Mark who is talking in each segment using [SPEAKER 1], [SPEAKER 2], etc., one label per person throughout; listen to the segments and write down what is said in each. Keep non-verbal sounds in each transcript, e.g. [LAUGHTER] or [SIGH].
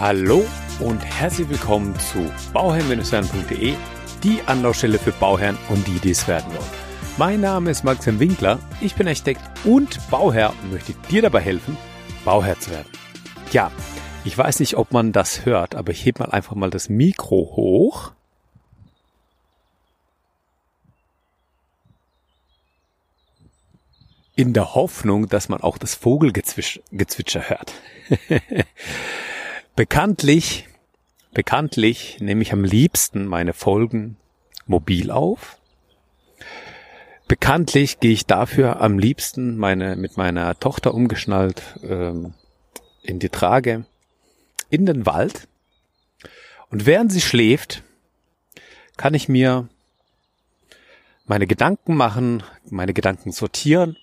[SPEAKER 1] Hallo und herzlich willkommen zu bauherrn-werden.de, die Anlaufstelle für Bauherren und die, die es werden wollen. Mein Name ist Maxim Winkler, ich bin Architekt und Bauherr und möchte dir dabei helfen, Bauherr zu werden. Ja, ich weiß nicht, ob man das hört, aber ich heb mal einfach mal das Mikro hoch. In der Hoffnung, dass man auch das Vogelgezwitscher hört. [LAUGHS] bekanntlich, bekanntlich nehme ich am liebsten meine Folgen mobil auf. Bekanntlich gehe ich dafür am liebsten meine, mit meiner Tochter umgeschnallt ähm, in die Trage in den Wald. Und während sie schläft, kann ich mir meine Gedanken machen, meine Gedanken sortieren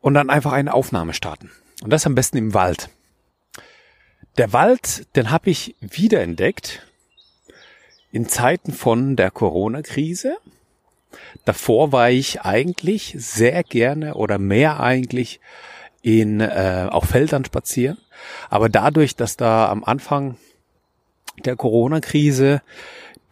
[SPEAKER 1] und dann einfach eine Aufnahme starten. Und das am besten im Wald. Der Wald, den habe ich wiederentdeckt in Zeiten von der Corona-Krise. Davor war ich eigentlich sehr gerne oder mehr eigentlich in äh, auf Feldern spazieren. Aber dadurch, dass da am Anfang der Corona-Krise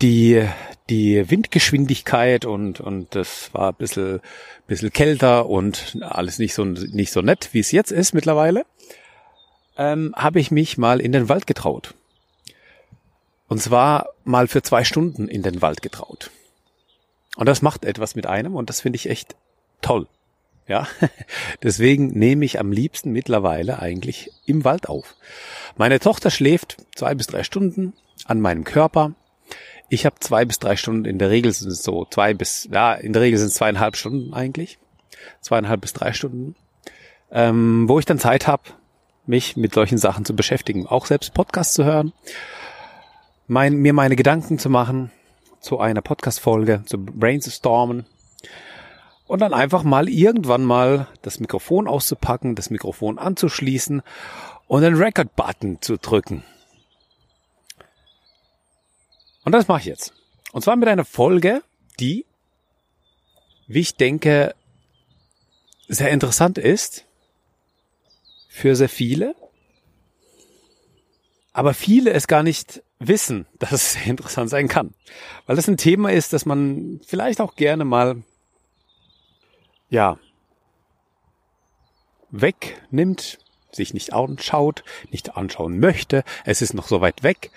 [SPEAKER 1] die die Windgeschwindigkeit und und das war ein bisschen bisschen kälter und alles nicht so nicht so nett, wie es jetzt ist mittlerweile, ähm, habe ich mich mal in den Wald getraut. Und zwar mal für zwei Stunden in den Wald getraut. Und das macht etwas mit einem und das finde ich echt toll. Ja, [LAUGHS] deswegen nehme ich am liebsten mittlerweile eigentlich im Wald auf. Meine Tochter schläft zwei bis drei Stunden an meinem Körper. Ich habe zwei bis drei Stunden, in der Regel sind es so zwei bis, ja, in der Regel sind es zweieinhalb Stunden eigentlich. Zweieinhalb bis drei Stunden. Ähm, wo ich dann Zeit habe, mich mit solchen Sachen zu beschäftigen. Auch selbst Podcasts zu hören mein, mir meine Gedanken zu machen zu einer Podcast-Folge, zu brainstormen und dann einfach mal irgendwann mal das Mikrofon auszupacken, das Mikrofon anzuschließen und den Record-Button zu drücken. Und das mache ich jetzt. Und zwar mit einer Folge, die, wie ich denke, sehr interessant ist für sehr viele, aber viele es gar nicht wissen, [LAUGHS] dass es sehr interessant sein kann. Weil das ein Thema ist, das man vielleicht auch gerne mal, ja, wegnimmt, sich nicht anschaut, nicht anschauen möchte. Es ist noch so weit weg.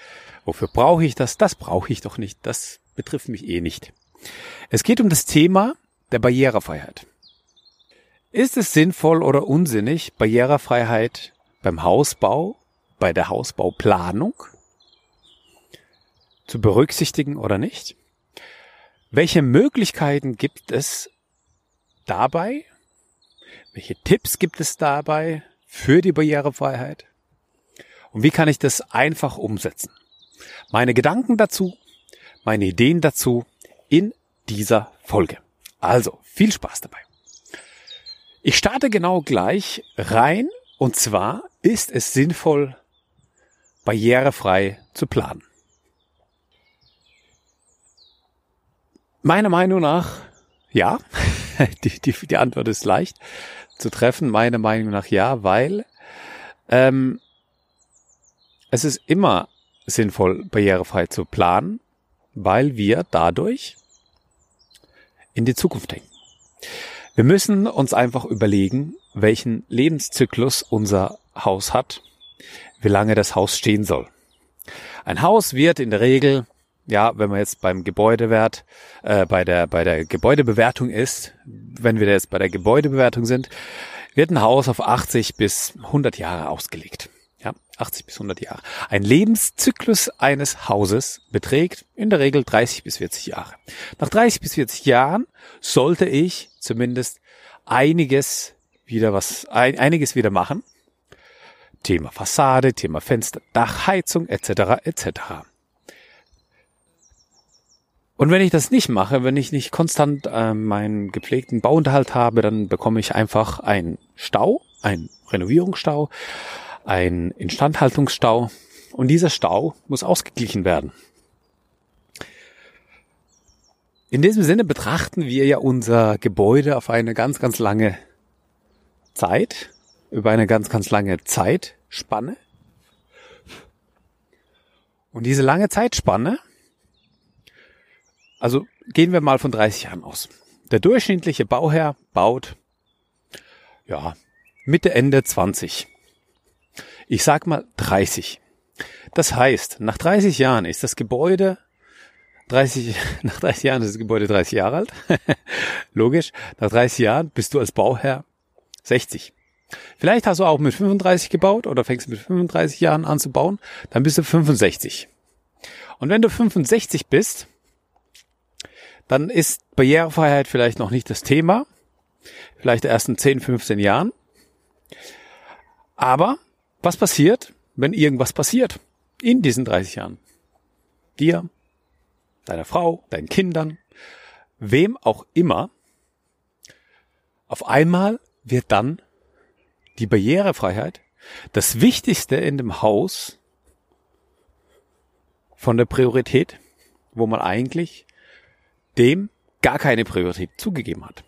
[SPEAKER 1] Wofür brauche ich das? Das brauche ich doch nicht. Das betrifft mich eh nicht. Es geht um das Thema der Barrierefreiheit. Ist es sinnvoll oder unsinnig, Barrierefreiheit beim Hausbau, bei der Hausbauplanung zu berücksichtigen oder nicht? Welche Möglichkeiten gibt es dabei? Welche Tipps gibt es dabei für die Barrierefreiheit? Und wie kann ich das einfach umsetzen? Meine Gedanken dazu, meine Ideen dazu in dieser Folge. Also viel Spaß dabei. Ich starte genau gleich rein und zwar ist es sinnvoll, barrierefrei zu planen. Meiner Meinung nach, ja. [LAUGHS] die, die, die Antwort ist leicht zu treffen. Meiner Meinung nach ja, weil ähm, es ist immer sinnvoll, barrierefrei zu planen, weil wir dadurch in die Zukunft denken. Wir müssen uns einfach überlegen, welchen Lebenszyklus unser Haus hat, wie lange das Haus stehen soll. Ein Haus wird in der Regel ja, wenn man jetzt beim Gebäudewert, äh, bei der, bei der Gebäudebewertung ist, wenn wir jetzt bei der Gebäudebewertung sind, wird ein Haus auf 80 bis 100 Jahre ausgelegt. Ja, 80 bis 100 Jahre. Ein Lebenszyklus eines Hauses beträgt in der Regel 30 bis 40 Jahre. Nach 30 bis 40 Jahren sollte ich zumindest einiges wieder was, ein, einiges wieder machen. Thema Fassade, Thema Fenster, Dach, Heizung etc. etc. Und wenn ich das nicht mache, wenn ich nicht konstant äh, meinen gepflegten Bauunterhalt habe, dann bekomme ich einfach einen Stau, einen Renovierungsstau, einen Instandhaltungsstau und dieser Stau muss ausgeglichen werden. In diesem Sinne betrachten wir ja unser Gebäude auf eine ganz, ganz lange Zeit, über eine ganz, ganz lange Zeit Zeitspanne. Und diese lange Zeitspanne, also gehen wir mal von 30 Jahren aus. Der durchschnittliche Bauherr baut, ja, Mitte, Ende 20. Ich sag mal 30. Das heißt, nach 30 Jahren ist das Gebäude 30, [LAUGHS] nach 30 Jahren ist das Gebäude 30 Jahre alt. [LAUGHS] Logisch. Nach 30 Jahren bist du als Bauherr 60. Vielleicht hast du auch mit 35 gebaut oder fängst mit 35 Jahren an zu bauen, dann bist du 65. Und wenn du 65 bist, dann ist Barrierefreiheit vielleicht noch nicht das Thema, vielleicht erst in 10, 15 Jahren. Aber was passiert, wenn irgendwas passiert in diesen 30 Jahren? Dir, deiner Frau, deinen Kindern, wem auch immer. Auf einmal wird dann die Barrierefreiheit das Wichtigste in dem Haus von der Priorität, wo man eigentlich dem gar keine Priorität zugegeben hat.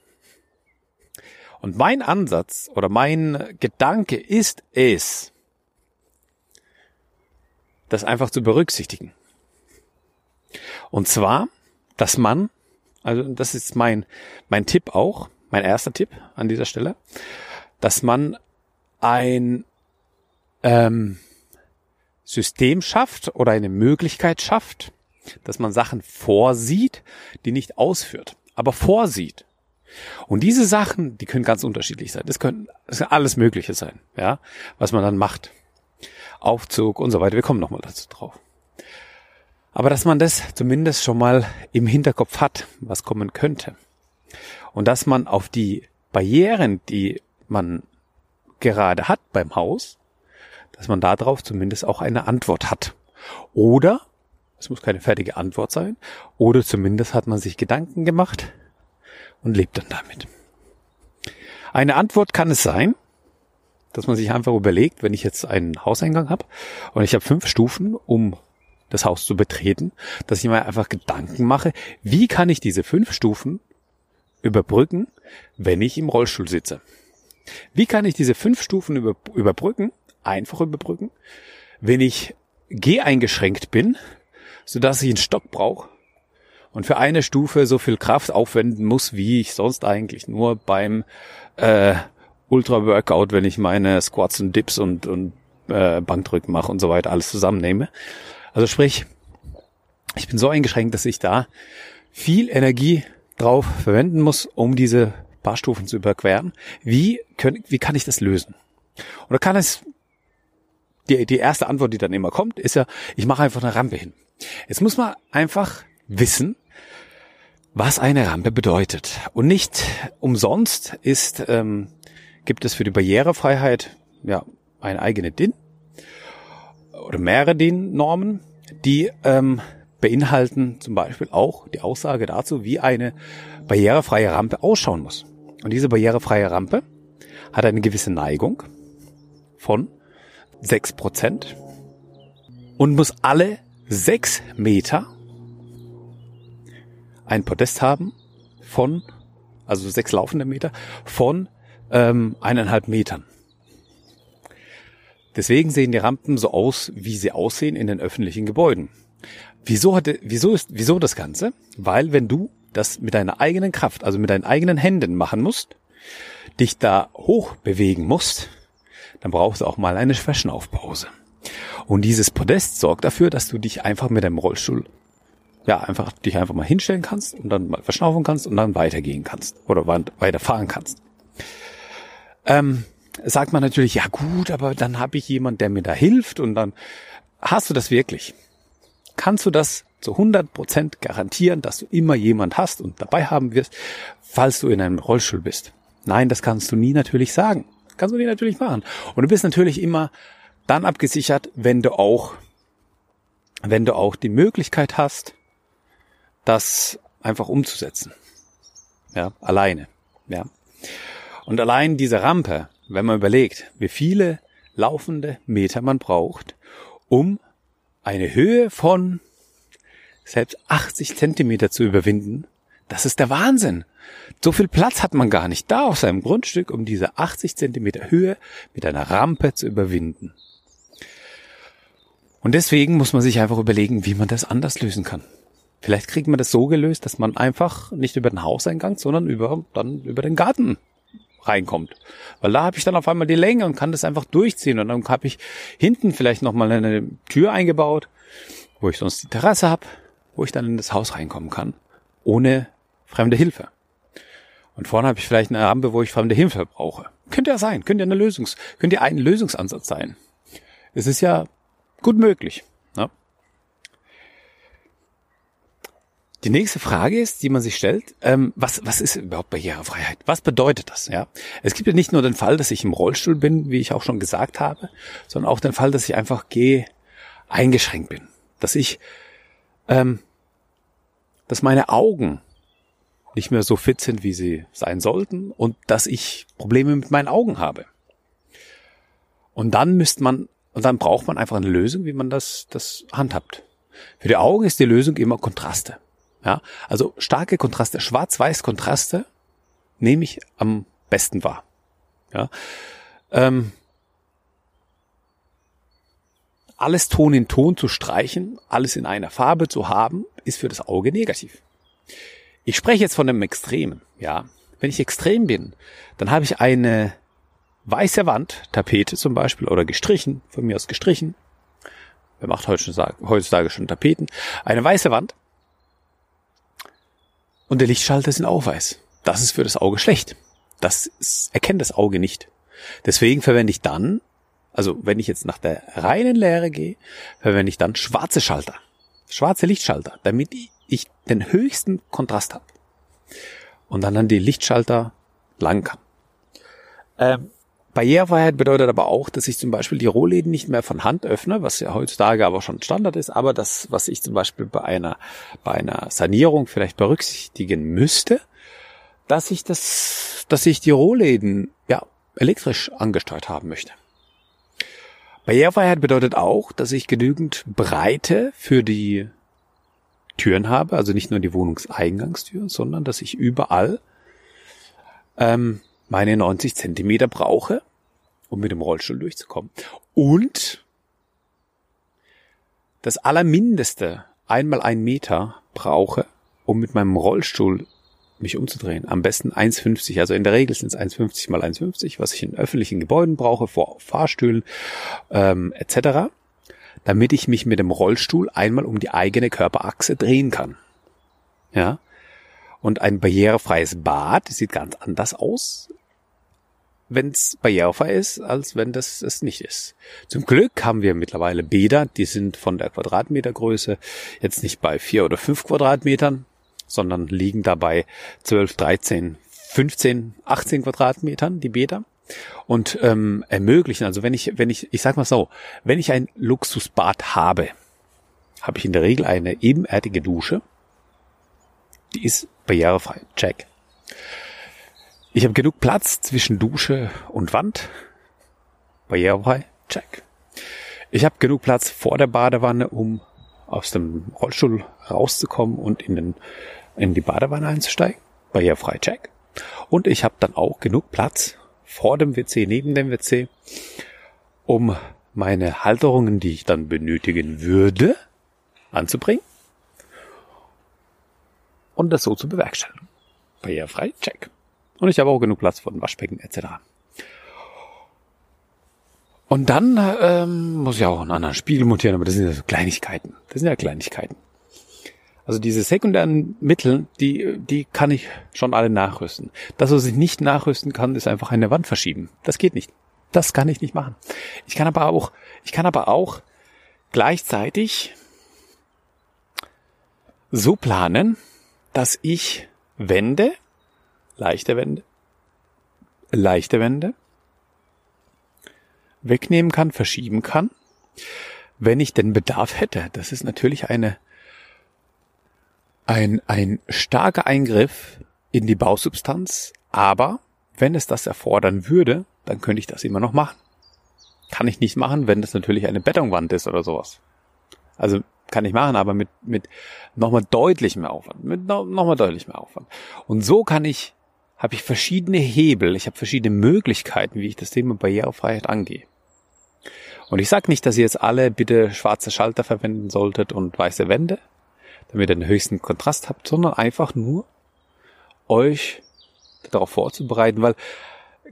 [SPEAKER 1] Und mein Ansatz oder mein Gedanke ist es, das einfach zu berücksichtigen. Und zwar, dass man, also das ist mein, mein Tipp auch, mein erster Tipp an dieser Stelle, dass man ein ähm, System schafft oder eine Möglichkeit schafft, dass man Sachen vorsieht, die nicht ausführt, aber vorsieht. Und diese Sachen, die können ganz unterschiedlich sein. Das können, das kann alles Mögliche sein, ja, was man dann macht. Aufzug und so weiter. Wir kommen nochmal dazu drauf. Aber dass man das zumindest schon mal im Hinterkopf hat, was kommen könnte. Und dass man auf die Barrieren, die man gerade hat beim Haus, dass man darauf zumindest auch eine Antwort hat. Oder, es muss keine fertige Antwort sein, oder zumindest hat man sich Gedanken gemacht und lebt dann damit. Eine Antwort kann es sein, dass man sich einfach überlegt, wenn ich jetzt einen Hauseingang habe und ich habe fünf Stufen, um das Haus zu betreten, dass ich mir einfach Gedanken mache, wie kann ich diese fünf Stufen überbrücken, wenn ich im Rollstuhl sitze? Wie kann ich diese fünf Stufen über, überbrücken, einfach überbrücken, wenn ich geh eingeschränkt bin, so dass ich einen Stock brauche und für eine Stufe so viel Kraft aufwenden muss, wie ich sonst eigentlich nur beim äh, Ultra-Workout, wenn ich meine Squats und Dips und, und äh, Bankdrücken mache und so weiter alles zusammennehme. Also sprich, ich bin so eingeschränkt, dass ich da viel Energie drauf verwenden muss, um diese paar Stufen zu überqueren. Wie, können, wie kann ich das lösen? Oder kann es, die, die erste Antwort, die dann immer kommt, ist ja, ich mache einfach eine Rampe hin. Jetzt muss man einfach wissen, was eine Rampe bedeutet. Und nicht umsonst ist, ähm, gibt es für die Barrierefreiheit ja eine eigene DIN oder mehrere DIN-Normen, die ähm, beinhalten zum Beispiel auch die Aussage dazu, wie eine barrierefreie Rampe ausschauen muss. Und diese barrierefreie Rampe hat eine gewisse Neigung von sechs Prozent und muss alle sechs Meter ein Podest haben von, also sechs laufende Meter, von ähm, eineinhalb Metern. Deswegen sehen die Rampen so aus, wie sie aussehen in den öffentlichen Gebäuden. Wieso, hatte, wieso, ist, wieso das Ganze? Weil wenn du das mit deiner eigenen Kraft, also mit deinen eigenen Händen machen musst, dich da hoch bewegen musst, dann brauchst du auch mal eine Verschnaufpause. Und dieses Podest sorgt dafür, dass du dich einfach mit deinem Rollstuhl, ja, einfach dich einfach mal hinstellen kannst und dann mal verschnaufen kannst und dann weitergehen kannst oder weiterfahren kannst. Ähm, sagt man natürlich, ja gut, aber dann habe ich jemand, der mir da hilft und dann hast du das wirklich. Kannst du das zu 100 Prozent garantieren, dass du immer jemand hast und dabei haben wirst, falls du in einem Rollstuhl bist? Nein, das kannst du nie natürlich sagen. Kannst du nie natürlich machen. Und du bist natürlich immer dann abgesichert, wenn du auch, wenn du auch die Möglichkeit hast, das einfach umzusetzen. Ja, alleine. Ja. Und allein diese Rampe, wenn man überlegt, wie viele laufende Meter man braucht, um eine Höhe von selbst 80 Zentimeter zu überwinden, das ist der Wahnsinn. So viel Platz hat man gar nicht da auf seinem Grundstück, um diese 80 Zentimeter Höhe mit einer Rampe zu überwinden. Und deswegen muss man sich einfach überlegen, wie man das anders lösen kann. Vielleicht kriegt man das so gelöst, dass man einfach nicht über den Hauseingang, sondern über, dann über den Garten reinkommt. Weil da habe ich dann auf einmal die Länge und kann das einfach durchziehen. Und dann habe ich hinten vielleicht nochmal eine Tür eingebaut, wo ich sonst die Terrasse habe, wo ich dann in das Haus reinkommen kann, ohne fremde Hilfe. Und vorne habe ich vielleicht eine Rampe, wo ich fremde Hilfe brauche. Könnte ja sein, könnte ja eine Lösungs, könnte ja ein Lösungsansatz sein. Es ist ja gut möglich. Die nächste Frage ist, die man sich stellt, ähm, was, was ist überhaupt Barrierefreiheit? Was bedeutet das? Ja, Es gibt ja nicht nur den Fall, dass ich im Rollstuhl bin, wie ich auch schon gesagt habe, sondern auch den Fall, dass ich einfach geh eingeschränkt bin. Dass ich, ähm, dass meine Augen nicht mehr so fit sind, wie sie sein sollten und dass ich Probleme mit meinen Augen habe. Und dann müsste man, und dann braucht man einfach eine Lösung, wie man das, das handhabt. Für die Augen ist die Lösung immer Kontraste. Ja, also starke Kontraste, schwarz-weiß Kontraste nehme ich am besten wahr. Ja, ähm, alles Ton in Ton zu streichen, alles in einer Farbe zu haben, ist für das Auge negativ. Ich spreche jetzt von einem Extremen. Ja, wenn ich extrem bin, dann habe ich eine weiße Wand, Tapete zum Beispiel, oder gestrichen, von mir aus gestrichen. Wer macht heutzutage schon Tapeten? Eine weiße Wand und der Lichtschalter sind auch weiß. Das ist für das Auge schlecht. Das erkennt das Auge nicht. Deswegen verwende ich dann, also wenn ich jetzt nach der reinen Lehre gehe, verwende ich dann schwarze Schalter. Schwarze Lichtschalter, damit ich den höchsten Kontrast habe. Und dann an die Lichtschalter lang kann. Ähm, Barrierefreiheit bedeutet aber auch, dass ich zum Beispiel die Rohläden nicht mehr von Hand öffne, was ja heutzutage aber schon Standard ist, aber das, was ich zum Beispiel bei einer, bei einer Sanierung vielleicht berücksichtigen müsste, dass ich das, dass ich die Rohläden, ja, elektrisch angesteuert haben möchte. Barrierefreiheit bedeutet auch, dass ich genügend Breite für die Türen habe, also nicht nur die Wohnungseingangstür, sondern dass ich überall ähm, meine 90 Zentimeter brauche, um mit dem Rollstuhl durchzukommen. Und das Allermindeste einmal ein Meter brauche, um mit meinem Rollstuhl mich umzudrehen. Am besten 1,50. Also in der Regel sind es 1,50 mal 1,50, was ich in öffentlichen Gebäuden brauche, vor Fahrstühlen ähm, etc., damit ich mich mit dem Rollstuhl einmal um die eigene Körperachse drehen kann. Ja. Und ein barrierefreies Bad sieht ganz anders aus wenn es barrierefrei ist, als wenn das es nicht ist. Zum Glück haben wir mittlerweile Bäder, die sind von der Quadratmetergröße jetzt nicht bei vier oder fünf Quadratmetern, sondern liegen dabei 12, 13, 15, 18 Quadratmetern, die Bäder. Und ähm, ermöglichen, also wenn ich, wenn ich, ich sag mal so, wenn ich ein Luxusbad habe, habe ich in der Regel eine ebenerdige Dusche. Die ist barrierefrei. Check. Ich habe genug Platz zwischen Dusche und Wand. Barrierefrei. Check. Ich habe genug Platz vor der Badewanne, um aus dem Rollstuhl rauszukommen und in, den, in die Badewanne einzusteigen. Barrierefrei. Check. Und ich habe dann auch genug Platz vor dem WC, neben dem WC, um meine Halterungen, die ich dann benötigen würde, anzubringen und das so zu bewerkstelligen. Barrierefrei, check. Und ich habe auch genug Platz für ein Waschbecken etc. Und dann ähm, muss ich auch einen anderen Spiegel montieren, aber das sind ja so Kleinigkeiten. Das sind ja Kleinigkeiten. Also diese sekundären Mittel, die, die kann ich schon alle nachrüsten. Das, was ich nicht nachrüsten kann, ist einfach eine Wand verschieben. Das geht nicht. Das kann ich nicht machen. Ich kann aber auch, ich kann aber auch gleichzeitig so planen, dass ich Wände leichte Wände, leichte Wände wegnehmen kann, verschieben kann, wenn ich den Bedarf hätte. Das ist natürlich eine, ein, ein starker Eingriff in die Bausubstanz, aber wenn es das erfordern würde, dann könnte ich das immer noch machen. Kann ich nicht machen, wenn das natürlich eine Betonwand ist oder sowas. Also kann ich machen, aber mit, mit nochmal deutlich mehr Aufwand. Mit nochmal deutlich mehr Aufwand. Und so kann ich habe ich verschiedene Hebel, ich habe verschiedene Möglichkeiten, wie ich das Thema Barrierefreiheit angehe. Und ich sage nicht, dass ihr jetzt alle bitte schwarze Schalter verwenden solltet und weiße Wände, damit ihr den höchsten Kontrast habt, sondern einfach nur euch darauf vorzubereiten, weil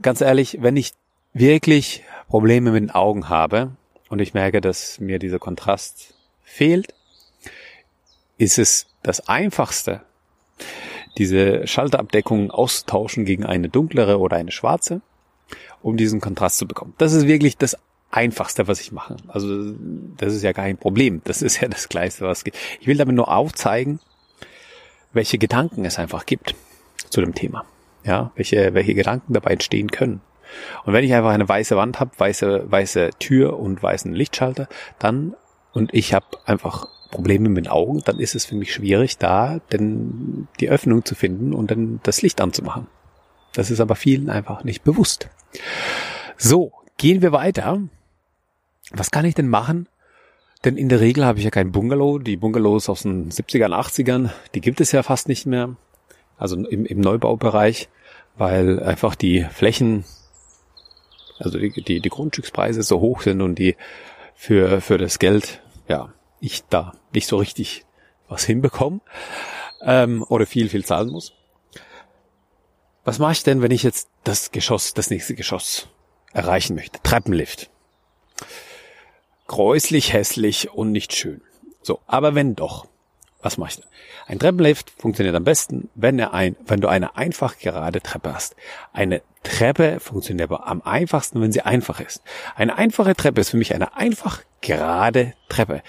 [SPEAKER 1] ganz ehrlich, wenn ich wirklich Probleme mit den Augen habe und ich merke, dass mir dieser Kontrast fehlt, ist es das einfachste, diese Schalterabdeckung auszutauschen gegen eine dunklere oder eine schwarze, um diesen Kontrast zu bekommen. Das ist wirklich das Einfachste, was ich mache. Also das ist ja kein Problem. Das ist ja das Kleinste, was gibt. Ich will damit nur aufzeigen, welche Gedanken es einfach gibt zu dem Thema. Ja, welche, welche Gedanken dabei entstehen können. Und wenn ich einfach eine weiße Wand habe, weiße, weiße Tür und weißen Lichtschalter, dann und ich habe einfach Probleme mit Augen, dann ist es für mich schwierig, da denn die Öffnung zu finden und dann das Licht anzumachen. Das ist aber vielen einfach nicht bewusst. So, gehen wir weiter. Was kann ich denn machen? Denn in der Regel habe ich ja kein Bungalow. Die Bungalows aus den 70ern, 80ern, die gibt es ja fast nicht mehr. Also im, im Neubaubereich, weil einfach die Flächen, also die, die, die Grundstückspreise so hoch sind und die für, für das Geld, ja, ich da nicht so richtig was hinbekomme ähm, oder viel, viel zahlen muss. Was mache ich denn, wenn ich jetzt das Geschoss, das nächste Geschoss erreichen möchte? Treppenlift. Gräuslich, hässlich und nicht schön. So, aber wenn doch, was mache ich da? Ein Treppenlift funktioniert am besten, wenn, er ein, wenn du eine einfach gerade Treppe hast. Eine Treppe funktioniert aber am einfachsten, wenn sie einfach ist. Eine einfache Treppe ist für mich eine einfach gerade Treppe.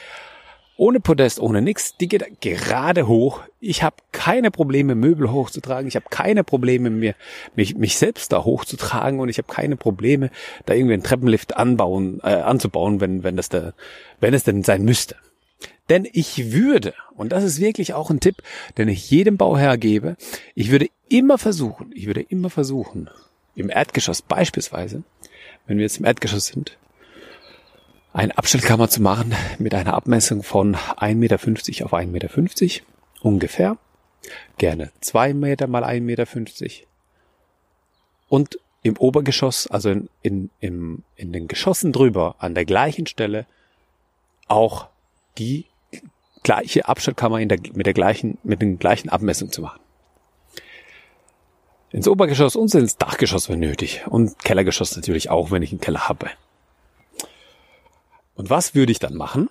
[SPEAKER 1] Ohne Podest, ohne nix, die geht gerade hoch. Ich habe keine Probleme, Möbel hochzutragen. Ich habe keine Probleme, mir, mich, mich selbst da hochzutragen und ich habe keine Probleme, da irgendwie einen Treppenlift anbauen, äh, anzubauen, wenn, wenn, das da, wenn es denn sein müsste. Denn ich würde, und das ist wirklich auch ein Tipp, den ich jedem Bauherr gebe, ich würde immer versuchen, ich würde immer versuchen, im Erdgeschoss beispielsweise, wenn wir jetzt im Erdgeschoss sind, eine Abstellkammer zu machen mit einer Abmessung von 1,50 Meter auf 1,50 Meter ungefähr. Gerne 2 Meter mal 1,50 Meter. Und im Obergeschoss, also in, in, in, in den Geschossen drüber, an der gleichen Stelle, auch die gleiche Abstellkammer in der, mit der gleichen, mit den gleichen Abmessungen zu machen. Ins Obergeschoss und ins Dachgeschoss, wenn nötig. Und Kellergeschoss natürlich auch, wenn ich einen Keller habe. Und was würde ich dann machen?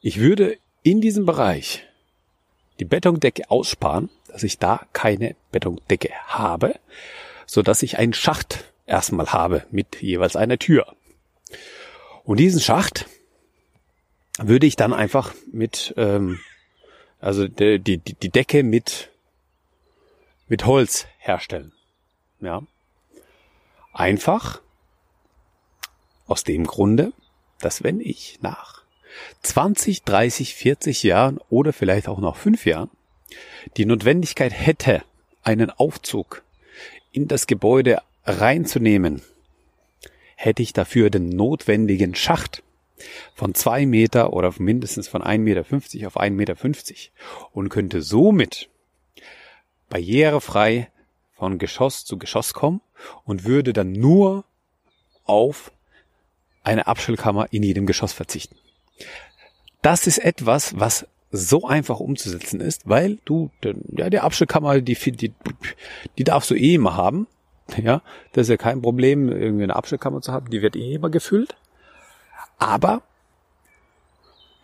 [SPEAKER 1] Ich würde in diesem Bereich die Betondecke aussparen, dass ich da keine Betondecke habe, so dass ich einen Schacht erstmal habe mit jeweils einer Tür. Und diesen Schacht würde ich dann einfach mit, ähm, also die, die, die Decke mit, mit Holz herstellen. Ja. Einfach aus dem Grunde, dass wenn ich nach 20, 30, 40 Jahren oder vielleicht auch noch fünf Jahren die Notwendigkeit hätte, einen Aufzug in das Gebäude reinzunehmen, hätte ich dafür den notwendigen Schacht von zwei Meter oder mindestens von 1,50 Meter auf 1,50 Meter und könnte somit barrierefrei von Geschoss zu Geschoss kommen und würde dann nur auf eine Abstellkammer in jedem Geschoss verzichten. Das ist etwas, was so einfach umzusetzen ist, weil du, ja, die Abstellkammer, die, die, die darfst du eh immer haben. Ja, das ist ja kein Problem, irgendwie eine Abstellkammer zu haben, die wird eh immer gefüllt. Aber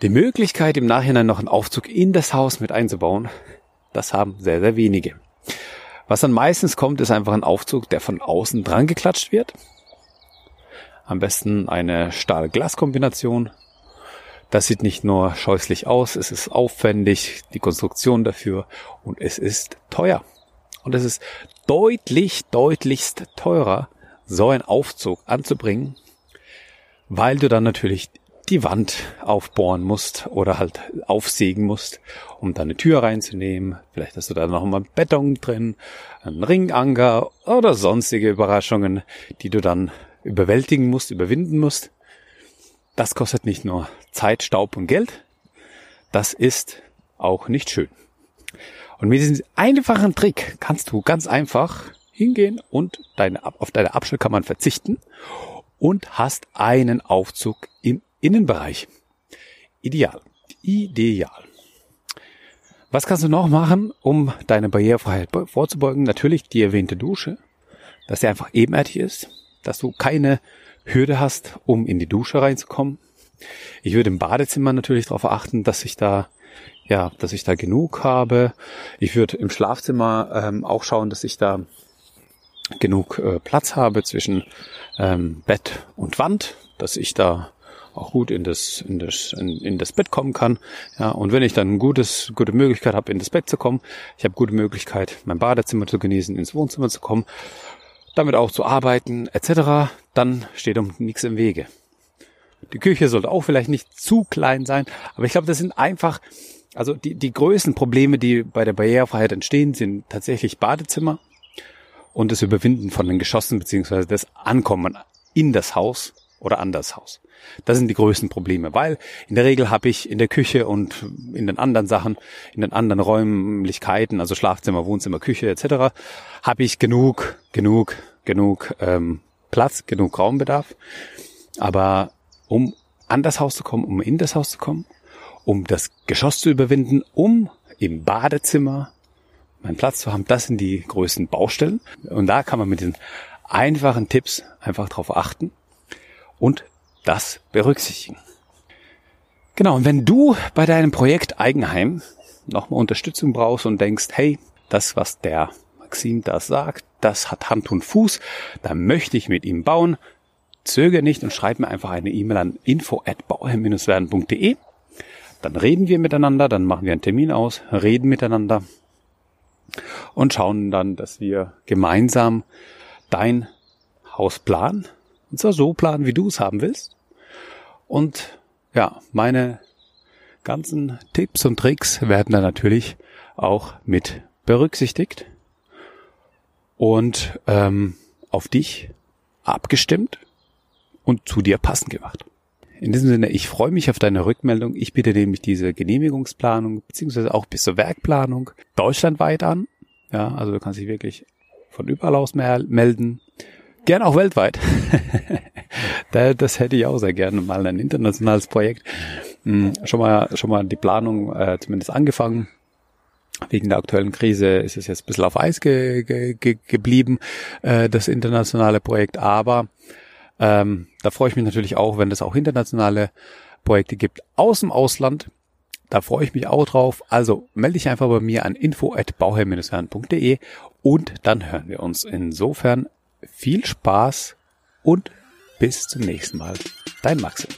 [SPEAKER 1] die Möglichkeit, im Nachhinein noch einen Aufzug in das Haus mit einzubauen, das haben sehr, sehr wenige. Was dann meistens kommt, ist einfach ein Aufzug, der von außen dran geklatscht wird. Am besten eine Stahl-Glas-Kombination. Das sieht nicht nur scheußlich aus, es ist aufwendig, die Konstruktion dafür und es ist teuer. Und es ist deutlich, deutlichst teurer, so einen Aufzug anzubringen, weil du dann natürlich die Wand aufbohren musst oder halt aufsägen musst, um da eine Tür reinzunehmen. Vielleicht hast du da noch mal Beton drin, einen Ringanker oder sonstige Überraschungen, die du dann überwältigen musst, überwinden musst. Das kostet nicht nur Zeit, Staub und Geld, das ist auch nicht schön. Und mit diesem einfachen Trick kannst du ganz einfach hingehen und deine, auf deine Abstellkammern verzichten und hast einen Aufzug im Innenbereich. Ideal. Ideal. Was kannst du noch machen, um deine Barrierefreiheit vorzubeugen? Natürlich die erwähnte Dusche, dass sie einfach ebenerdig ist, dass du keine Hürde hast, um in die Dusche reinzukommen. Ich würde im Badezimmer natürlich darauf achten, dass ich da ja, dass ich da genug habe. Ich würde im Schlafzimmer ähm, auch schauen, dass ich da genug äh, Platz habe zwischen ähm, Bett und Wand, dass ich da auch gut in das in das in, in das Bett kommen kann. Ja, und wenn ich dann ein gutes gute Möglichkeit habe, in das Bett zu kommen, ich habe gute Möglichkeit, mein Badezimmer zu genießen, ins Wohnzimmer zu kommen, damit auch zu arbeiten etc., dann steht um nichts im Wege. Die Küche sollte auch vielleicht nicht zu klein sein, aber ich glaube, das sind einfach also die, die größten Probleme, die bei der Barrierefreiheit entstehen, sind tatsächlich Badezimmer und das Überwinden von den Geschossen beziehungsweise das Ankommen in das Haus oder an das Haus. Das sind die größten Probleme, weil in der Regel habe ich in der Küche und in den anderen Sachen, in den anderen Räumlichkeiten, also Schlafzimmer, Wohnzimmer, Küche etc., habe ich genug, genug, genug ähm, Platz, genug Raumbedarf. Aber um an das Haus zu kommen, um in das Haus zu kommen, um das Geschoss zu überwinden, um im Badezimmer meinen Platz zu haben. Das sind die größten Baustellen. Und da kann man mit den einfachen Tipps einfach drauf achten und das berücksichtigen. Genau, und wenn du bei deinem Projekt Eigenheim nochmal Unterstützung brauchst und denkst, hey, das, was der Maxim da sagt, das hat Hand und Fuß, da möchte ich mit ihm bauen, zögere nicht und schreib mir einfach eine E-Mail an info at bauherr-werden.de dann reden wir miteinander, dann machen wir einen Termin aus, reden miteinander und schauen dann, dass wir gemeinsam dein Haus planen. Und zwar so planen, wie du es haben willst. Und ja, meine ganzen Tipps und Tricks werden dann natürlich auch mit berücksichtigt und ähm, auf dich abgestimmt und zu dir passend gemacht. In diesem Sinne, ich freue mich auf deine Rückmeldung. Ich biete nämlich diese Genehmigungsplanung beziehungsweise auch bis zur Werkplanung deutschlandweit an. Ja, also du kannst dich wirklich von überall aus melden. Gern auch weltweit. [LAUGHS] das hätte ich auch sehr gerne mal ein internationales Projekt. Hm, schon mal, schon mal die Planung äh, zumindest angefangen. Wegen der aktuellen Krise ist es jetzt ein bisschen auf Eis ge ge ge geblieben, äh, das internationale Projekt. Aber ähm, da freue ich mich natürlich auch, wenn es auch internationale Projekte gibt aus dem Ausland. Da freue ich mich auch drauf. Also melde dich einfach bei mir an info@bauherr-herren.de und dann hören wir uns. Insofern viel Spaß und bis zum nächsten Mal. Dein Maxim.